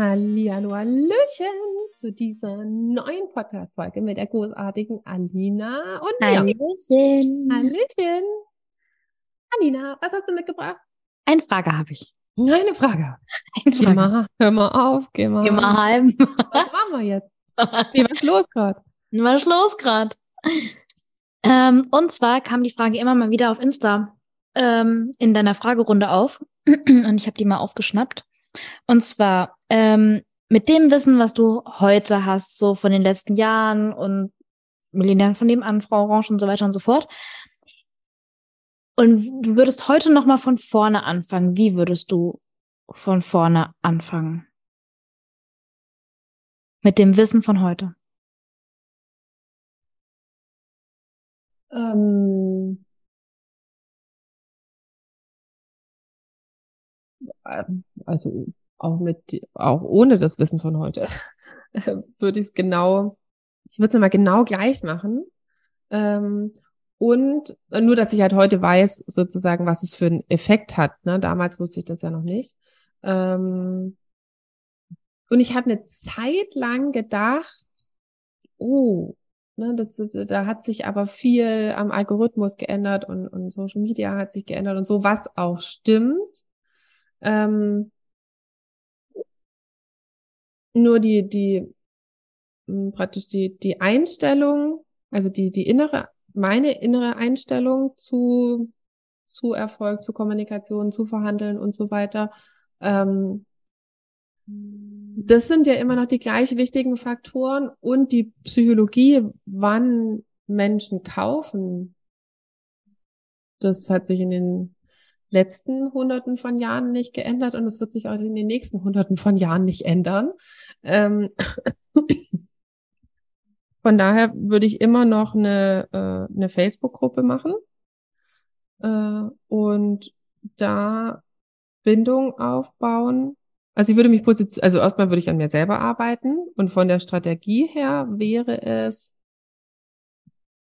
Hallihallo, Hallöchen zu dieser neuen Podcast-Folge mit der großartigen Alina und mir. Hallöchen. Hallöchen. Alina, was hast du mitgebracht? Eine Frage habe ich. Eine Frage. Eine Geh mal, hör mal auf, geh mal. Geh mal heim. Was machen wir jetzt? Was ist los gerade? Was ist los gerade? Ähm, und zwar kam die Frage immer mal wieder auf Insta ähm, in deiner Fragerunde auf. und ich habe die mal aufgeschnappt. Und zwar ähm, mit dem Wissen, was du heute hast, so von den letzten Jahren und Millionären von nebenan, Frau Orange und so weiter und so fort. Und du würdest heute noch mal von vorne anfangen. Wie würdest du von vorne anfangen? Mit dem Wissen von heute. Ähm, also auch mit, auch ohne das Wissen von heute, würde ich es genau, ich würde es immer genau gleich machen. Ähm, und nur, dass ich halt heute weiß, sozusagen, was es für einen Effekt hat. Ne? Damals wusste ich das ja noch nicht. Ähm, und ich habe eine Zeit lang gedacht, oh, ne, das, da hat sich aber viel am Algorithmus geändert und, und Social Media hat sich geändert und so, was auch stimmt. Ähm, nur die, die, mh, praktisch die, die Einstellung, also die, die innere, meine innere Einstellung zu, zu Erfolg, zu Kommunikation, zu Verhandeln und so weiter, ähm, das sind ja immer noch die gleich wichtigen Faktoren und die Psychologie, wann Menschen kaufen. Das hat sich in den letzten Hunderten von Jahren nicht geändert und es wird sich auch in den nächsten Hunderten von Jahren nicht ändern. Ähm von daher würde ich immer noch eine, äh, eine Facebook-Gruppe machen äh, und da Bindung aufbauen. Also ich würde mich positionieren, also erstmal würde ich an mir selber arbeiten und von der Strategie her wäre es,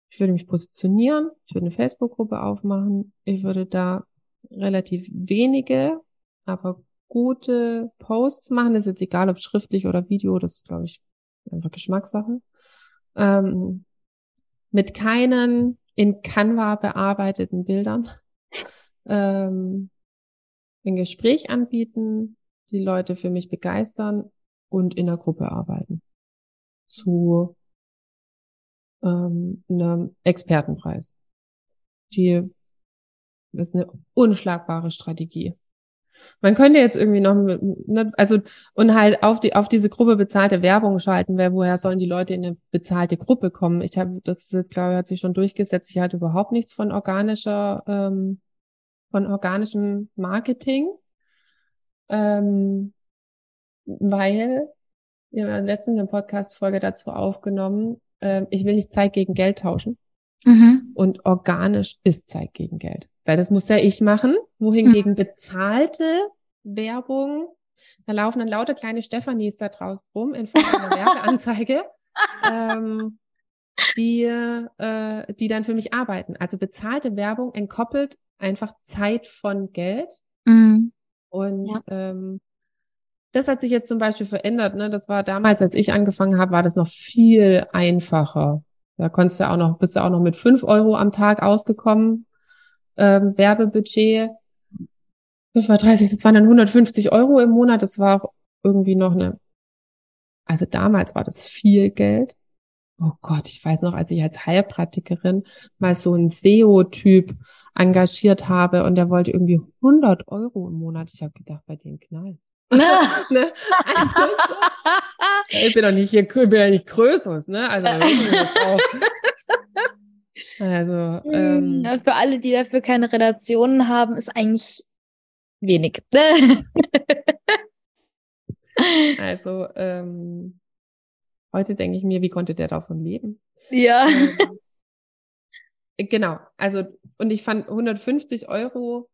ich würde mich positionieren, ich würde eine Facebook-Gruppe aufmachen, ich würde da relativ wenige, aber gute Posts machen. Das ist jetzt egal, ob schriftlich oder Video, das ist, glaube ich, einfach Geschmackssache. Ähm, mit keinen in Canva bearbeiteten Bildern. Ähm, ein Gespräch anbieten, die Leute für mich begeistern und in der Gruppe arbeiten. Zu ähm, einem Expertenpreis. Die das ist eine unschlagbare Strategie. Man könnte jetzt irgendwie noch, ne, also und halt auf die auf diese Gruppe bezahlte Werbung schalten, wer woher sollen die Leute in eine bezahlte Gruppe kommen? Ich habe, das ist jetzt glaube ich hat sich schon durchgesetzt. Ich hatte überhaupt nichts von organischer, ähm, von organischem Marketing, ähm, weil wir haben letztens eine Podcast-Folge dazu aufgenommen. Ähm, ich will nicht Zeit gegen Geld tauschen. Mhm. Und organisch ist Zeit gegen Geld. Weil das muss ja ich machen, wohingegen mhm. bezahlte Werbung, da laufen dann lauter kleine Stephanies da draußen rum in Form einer Werbeanzeige, ähm, die, äh, die dann für mich arbeiten. Also bezahlte Werbung entkoppelt einfach Zeit von Geld. Mhm. Und ja. ähm, das hat sich jetzt zum Beispiel verändert. Ne? Das war damals, als ich angefangen habe, war das noch viel einfacher. Da konntest du auch noch, bist du auch noch mit fünf Euro am Tag ausgekommen ähm, Werbebudget. 35, das waren dann 150 Euro im Monat. Das war auch irgendwie noch eine, also damals war das viel Geld. Oh Gott, ich weiß noch, als ich als Heilpraktikerin mal so einen SEO-Typ engagiert habe und der wollte irgendwie 100 Euro im Monat. Ich habe gedacht, bei dem knallt. ne? ich bin doch nicht hier, ich bin ja nicht größer, ne? Also Also ähm, ja, für alle, die dafür keine Relationen haben, ist eigentlich wenig. also ähm, heute denke ich mir, wie konnte der davon leben? Ja. Ähm, Genau. Also, und ich fand 150 Euro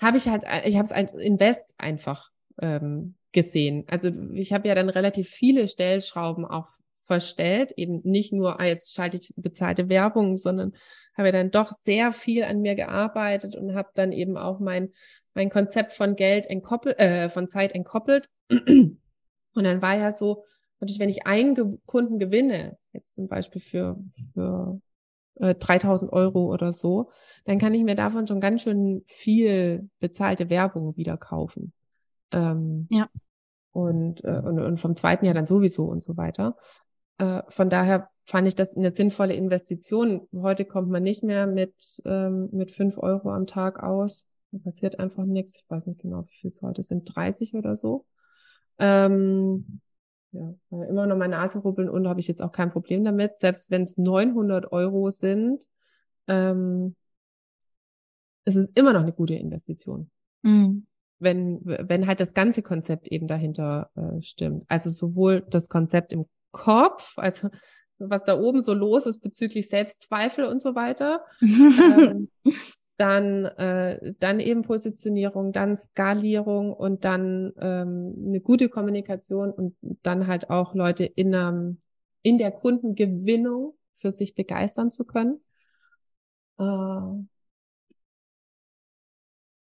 habe ich halt, ich habe es als Invest einfach ähm, gesehen. Also ich habe ja dann relativ viele Stellschrauben auch verstellt, eben nicht nur, ah, jetzt schalte ich bezahlte Werbung, sondern habe ja dann doch sehr viel an mir gearbeitet und habe dann eben auch mein mein Konzept von Geld entkoppelt, äh, von Zeit entkoppelt. Und dann war ja so, natürlich, wenn ich einen Kunden gewinne, jetzt zum Beispiel für, für äh, 3000 Euro oder so, dann kann ich mir davon schon ganz schön viel bezahlte Werbung wieder kaufen. Ähm, ja. Und, äh, und, und vom zweiten Jahr dann sowieso und so weiter. Äh, von daher fand ich das eine sinnvolle Investition. Heute kommt man nicht mehr mit, ähm, mit fünf Euro am Tag aus. Da passiert einfach nichts. Ich weiß nicht genau, wie viel es heute sind. 30 oder so. Ähm, ja, immer noch meine Nase rubbeln und habe ich jetzt auch kein Problem damit. Selbst wenn es 900 Euro sind, ähm, es ist immer noch eine gute Investition. Mhm. Wenn, wenn halt das ganze Konzept eben dahinter äh, stimmt. Also sowohl das Konzept im Kopf, also was da oben so los ist bezüglich Selbstzweifel und so weiter, ähm, dann, äh, dann eben Positionierung, dann Skalierung und dann ähm, eine gute Kommunikation und dann halt auch Leute in, einem, in der Kundengewinnung für sich begeistern zu können. Äh,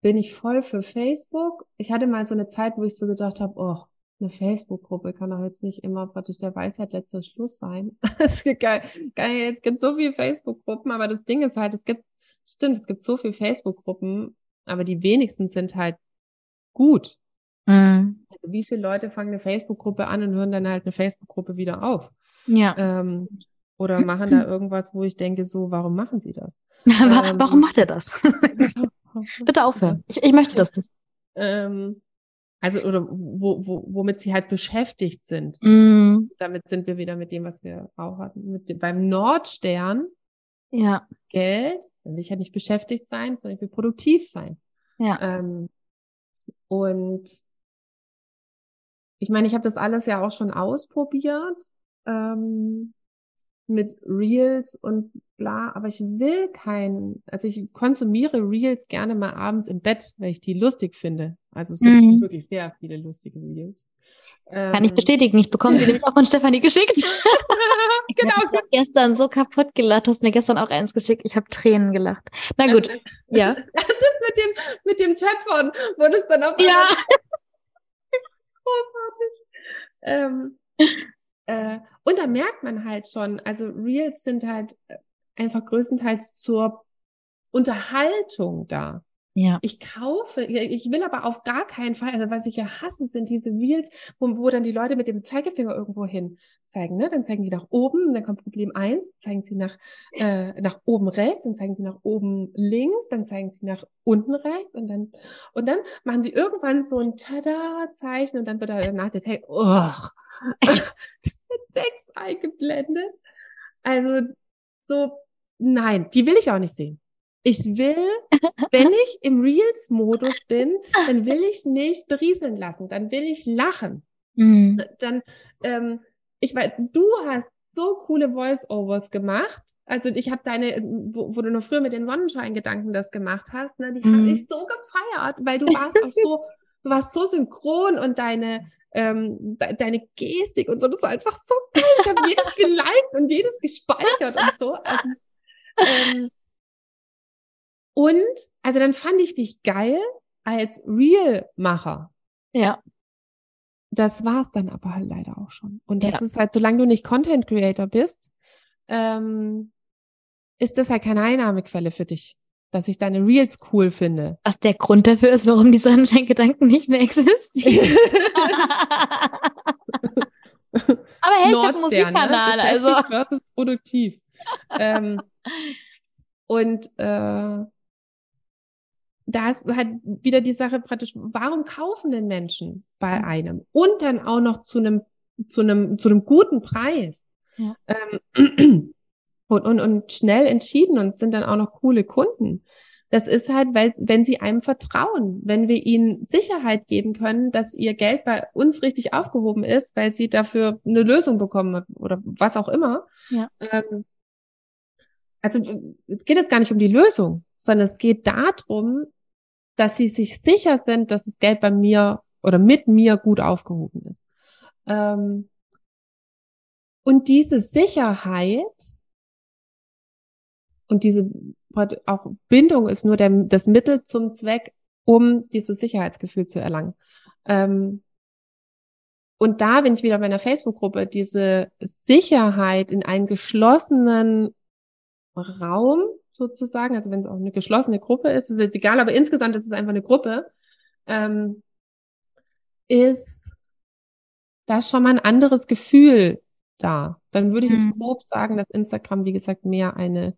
bin ich voll für Facebook. Ich hatte mal so eine Zeit, wo ich so gedacht habe, oh, eine Facebook-Gruppe kann doch jetzt nicht immer praktisch der Weisheit letzter Schluss sein. es gibt, geil, geil, es gibt so viele Facebook-Gruppen, aber das Ding ist halt, es gibt Stimmt, es gibt so viele Facebook-Gruppen, aber die wenigsten sind halt gut. Mhm. Also wie viele Leute fangen eine Facebook-Gruppe an und hören dann halt eine Facebook-Gruppe wieder auf? Ja. Ähm, oder machen da irgendwas, wo ich denke, so, warum machen sie das? ähm, warum macht er das? Bitte aufhören. Ich, ich möchte das nicht. Ähm, also, oder wo, wo, womit sie halt beschäftigt sind. Mm. Damit sind wir wieder mit dem, was wir auch hatten. Mit dem, beim Nordstern. Ja. Geld dann will ich halt nicht beschäftigt sein, sondern ich will produktiv sein. Ja. Ähm, und ich meine, ich habe das alles ja auch schon ausprobiert ähm, mit Reels und bla, aber ich will kein, also ich konsumiere Reels gerne mal abends im Bett, weil ich die lustig finde. Also es gibt mhm. wirklich sehr viele lustige Reels. Kann ich ähm. bestätigen. Ich bekomme sie nämlich auch von Stefanie geschickt. genau. Ich habe gestern so kaputt gelacht. Du hast mir gestern auch eins geschickt. Ich habe Tränen gelacht. Na gut. ja. Das mit dem, mit dem Töpfern, wo das dann auf Ja. großartig. Ähm, äh, und da merkt man halt schon, also Reels sind halt einfach größtenteils zur Unterhaltung da. Ja. Ich kaufe, ich will aber auf gar keinen Fall, also was ich ja hasse, sind diese Reels, wo, wo dann die Leute mit dem Zeigefinger irgendwo hin zeigen, ne? Dann zeigen die nach oben, dann kommt Problem eins, zeigen sie nach, äh, nach oben rechts, dann zeigen sie nach oben links, dann zeigen sie nach unten rechts und dann, und dann machen sie irgendwann so ein Tada-Zeichen und dann wird danach der Text, oh, Text eingeblendet. Also, so, nein, die will ich auch nicht sehen. Ich will, wenn ich im Reels-Modus bin, dann will ich mich berieseln lassen, dann will ich lachen. Mhm. Dann, ähm, ich weiß, du hast so coole Voice-Overs gemacht. Also ich habe deine, wo, wo, du noch früher mit den Sonnenschein-Gedanken das gemacht hast, ne, die mhm. habe ich so gefeiert, weil du warst auch so, du warst so synchron und deine, ähm, de deine Gestik und so, das war einfach so geil. Ich habe jedes geliked und jedes gespeichert und so. Also, ähm, und, also dann fand ich dich geil als Real-Macher. Ja. Das war's dann aber halt leider auch schon. Und das ja. ist halt, solange du nicht Content Creator bist, ähm, ist das halt keine Einnahmequelle für dich, dass ich deine Reels cool finde. Was der Grund dafür ist, warum die Sonnenschein-Gedanken nicht mehr existieren. aber hey, ich habe Musikkanal, ne? also. versus produktiv. ähm, und äh, da ist halt wieder die Sache praktisch, warum kaufen denn Menschen bei einem? Und dann auch noch zu einem, zu einem, zu einem guten Preis. Ja. Ähm, und, und, und schnell entschieden und sind dann auch noch coole Kunden. Das ist halt, weil, wenn sie einem vertrauen, wenn wir ihnen Sicherheit geben können, dass ihr Geld bei uns richtig aufgehoben ist, weil sie dafür eine Lösung bekommen oder was auch immer, ja. ähm, also es geht jetzt gar nicht um die Lösung, sondern es geht darum, dass sie sich sicher sind, dass das Geld bei mir oder mit mir gut aufgehoben ist. Ähm, und diese Sicherheit und diese auch Bindung ist nur der, das Mittel zum Zweck, um dieses Sicherheitsgefühl zu erlangen. Ähm, und da bin ich wieder bei einer Facebook-Gruppe, diese Sicherheit in einem geschlossenen Raum sozusagen, also wenn es auch eine geschlossene Gruppe ist, ist jetzt egal, aber insgesamt ist es einfach eine Gruppe, ähm, ist da schon mal ein anderes Gefühl da. Dann würde ich jetzt mhm. grob sagen, dass Instagram, wie gesagt, mehr eine,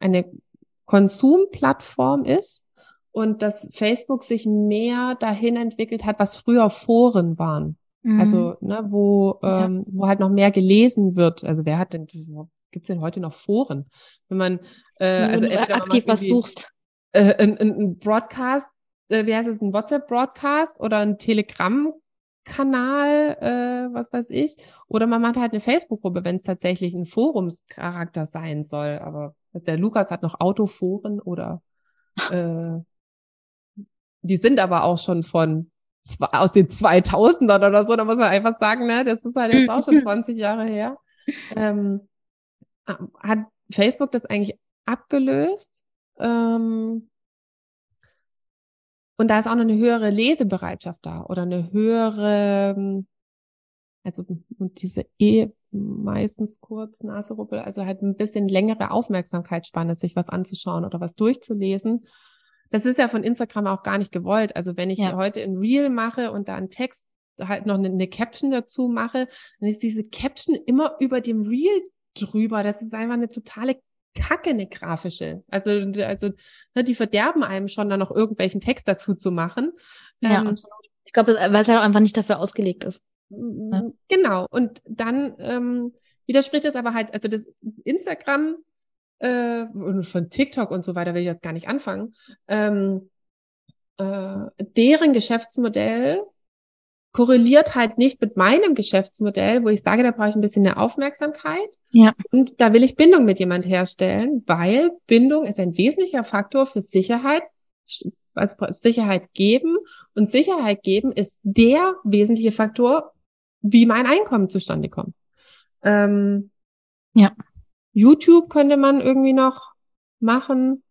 eine Konsumplattform ist und dass Facebook sich mehr dahin entwickelt hat, was früher Foren waren. Mhm. Also, ne, wo, ja. ähm, wo halt noch mehr gelesen wird. Also wer hat denn, gibt's denn heute noch Foren? Wenn man äh, also du aktiv was suchst. Äh, ein, ein Broadcast, äh, wie heißt es, ein WhatsApp-Broadcast oder ein Telegram Kanal, äh, was weiß ich. Oder man macht halt eine Facebook-Gruppe, wenn es tatsächlich ein Forumscharakter sein soll. Aber der Lukas hat noch Autoforen oder äh, die sind aber auch schon von aus den 2000ern oder so, da muss man einfach sagen, ne, das ist halt jetzt auch schon 20 Jahre her. Ähm, hat Facebook das eigentlich abgelöst? Ähm, und da ist auch noch eine höhere Lesebereitschaft da oder eine höhere, also und diese eh meistens kurz Naseruppel, also halt ein bisschen längere Aufmerksamkeitsspanne, sich was anzuschauen oder was durchzulesen. Das ist ja von Instagram auch gar nicht gewollt. Also wenn ich ja. heute ein Reel mache und da einen Text halt noch eine, eine Caption dazu mache, dann ist diese Caption immer über dem Reel drüber. Das ist einfach eine totale Kacke, eine grafische. Also, also ne, die verderben einem schon da noch irgendwelchen Text dazu zu machen. Ja, ähm, absolut. Ich glaube, weil es halt auch einfach nicht dafür ausgelegt ist. Ja. Genau. Und dann ähm, widerspricht das aber halt, also das Instagram äh, und von TikTok und so weiter will ich jetzt gar nicht anfangen. Ähm, äh, deren Geschäftsmodell korreliert halt nicht mit meinem Geschäftsmodell, wo ich sage, da brauche ich ein bisschen eine Aufmerksamkeit. Ja. Und da will ich Bindung mit jemand herstellen, weil Bindung ist ein wesentlicher Faktor für Sicherheit, also Sicherheit geben. Und Sicherheit geben ist der wesentliche Faktor, wie mein Einkommen zustande kommt. Ähm, ja. YouTube könnte man irgendwie noch machen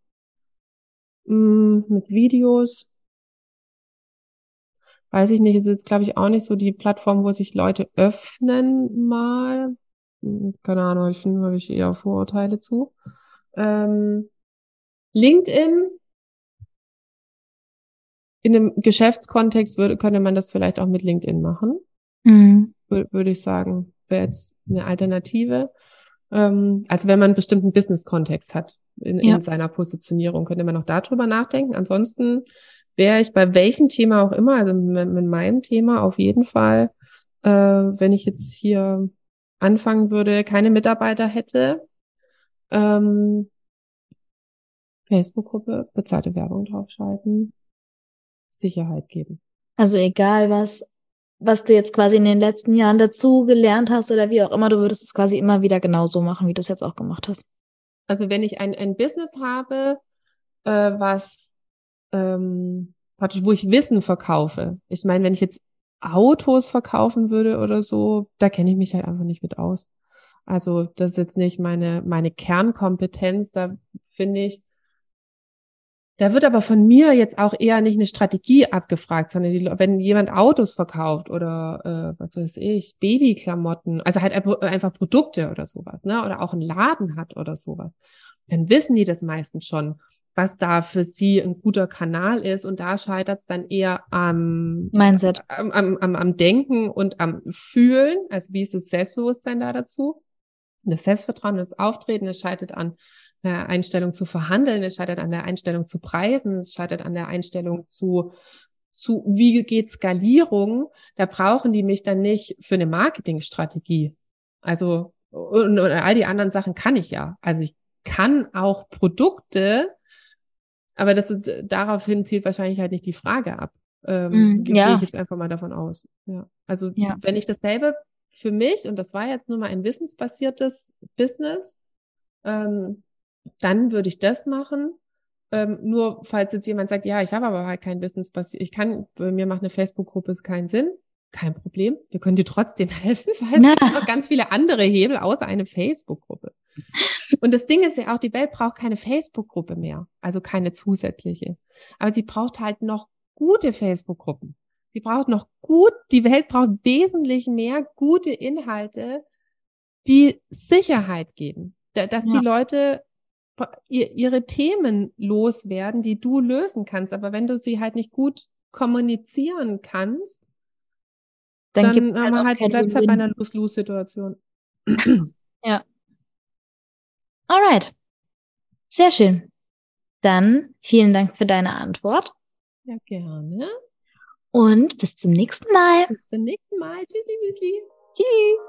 mh, mm, mit Videos weiß ich nicht, ist jetzt, glaube ich, auch nicht so die Plattform, wo sich Leute öffnen mal. Hm, keine Ahnung, ich finde, habe ich eher Vorurteile zu. Ähm, LinkedIn, in einem Geschäftskontext würde, könnte man das vielleicht auch mit LinkedIn machen. Mhm. Würde, würde ich sagen, wäre jetzt eine Alternative. Ähm, also wenn man einen bestimmten Business-Kontext hat in, ja. in seiner Positionierung, könnte man auch darüber nachdenken. Ansonsten wäre ich bei welchem Thema auch immer, also mit, mit meinem Thema auf jeden Fall, äh, wenn ich jetzt hier anfangen würde, keine Mitarbeiter hätte, ähm, Facebook-Gruppe, bezahlte Werbung draufschalten, Sicherheit geben. Also egal was, was du jetzt quasi in den letzten Jahren dazu gelernt hast oder wie auch immer, du würdest es quasi immer wieder genauso machen, wie du es jetzt auch gemacht hast. Also wenn ich ein, ein Business habe, äh, was ähm, praktisch, wo ich Wissen verkaufe. Ich meine, wenn ich jetzt Autos verkaufen würde oder so, da kenne ich mich halt einfach nicht mit aus. Also das ist jetzt nicht meine, meine Kernkompetenz. Da finde ich, da wird aber von mir jetzt auch eher nicht eine Strategie abgefragt, sondern die, wenn jemand Autos verkauft oder äh, was weiß ich, Babyklamotten, also halt einfach Produkte oder sowas, ne? Oder auch einen Laden hat oder sowas, dann wissen die das meistens schon was da für sie ein guter Kanal ist. Und da scheitert es dann eher am Mindset, am, am, am, am Denken und am Fühlen. Also wie ist das Selbstbewusstsein da dazu? Das Selbstvertrauen, das Auftreten, es scheitert an der Einstellung zu verhandeln, es scheitert an der Einstellung zu preisen, es scheitert an der Einstellung zu zu wie geht Skalierung, da brauchen die mich dann nicht für eine Marketingstrategie. Also und, und all die anderen Sachen kann ich ja. Also ich kann auch Produkte aber das ist, daraufhin zielt wahrscheinlich halt nicht die Frage ab. Ähm, mm, ja. Gehe ich jetzt einfach mal davon aus. Ja. Also ja. wenn ich dasselbe für mich, und das war jetzt nur mal ein wissensbasiertes Business, ähm, dann würde ich das machen. Ähm, nur falls jetzt jemand sagt, ja, ich habe aber halt kein Business ich kann, mir macht eine Facebook-Gruppe ist keinen Sinn. Kein Problem. Wir können dir trotzdem helfen, weil es gibt noch ganz viele andere Hebel außer eine Facebook-Gruppe. Und das Ding ist ja auch, die Welt braucht keine Facebook-Gruppe mehr, also keine zusätzliche. Aber sie braucht halt noch gute Facebook-Gruppen. Sie braucht noch gut, die Welt braucht wesentlich mehr gute Inhalte, die Sicherheit geben, dass ja. die Leute ihre Themen loswerden, die du lösen kannst. Aber wenn du sie halt nicht gut kommunizieren kannst, dann, dann gibt's halt, halt bleibt halt bei einer Lose-Lose-Situation. Ja. Alright. Sehr schön. Dann vielen Dank für deine Antwort. Ja, gerne. Und bis zum nächsten Mal. Bis zum nächsten Mal. Tschüssi, Müsli. Tschüss.